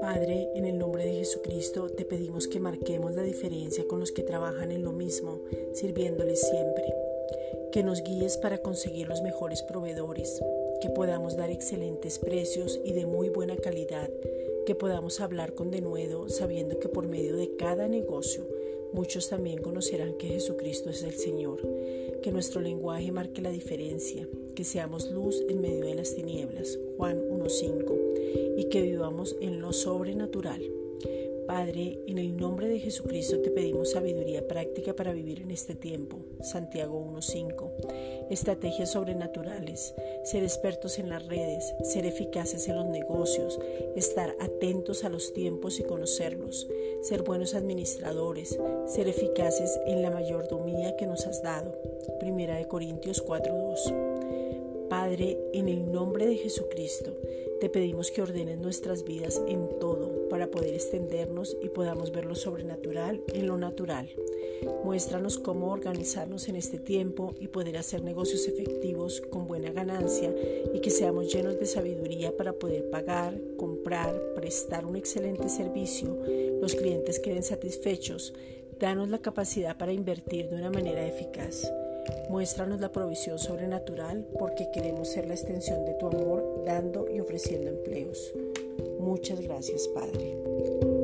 Padre, en el nombre de Jesucristo te pedimos que marquemos la diferencia con los que trabajan en lo mismo, sirviéndoles siempre. Que nos guíes para conseguir los mejores proveedores, que podamos dar excelentes precios y de muy buena calidad, que podamos hablar con denuedo sabiendo que por medio de cada negocio muchos también conocerán que Jesucristo es el Señor, que nuestro lenguaje marque la diferencia, que seamos luz en medio de las tinieblas, Juan 1.5, y que vivamos en lo sobrenatural. Padre, en el nombre de Jesucristo te pedimos sabiduría práctica para vivir en este tiempo. Santiago 1.5. Estrategias sobrenaturales, ser expertos en las redes, ser eficaces en los negocios, estar atentos a los tiempos y conocerlos, ser buenos administradores, ser eficaces en la mayordomía que nos has dado. Primera de Corintios 4.2. Padre, en el nombre de Jesucristo, te pedimos que ordenes nuestras vidas en todo para poder extendernos y podamos ver lo sobrenatural en lo natural. Muéstranos cómo organizarnos en este tiempo y poder hacer negocios efectivos con ganancia y que seamos llenos de sabiduría para poder pagar, comprar, prestar un excelente servicio, los clientes queden satisfechos, danos la capacidad para invertir de una manera eficaz. Muéstranos la provisión sobrenatural porque queremos ser la extensión de tu amor dando y ofreciendo empleos. Muchas gracias, Padre.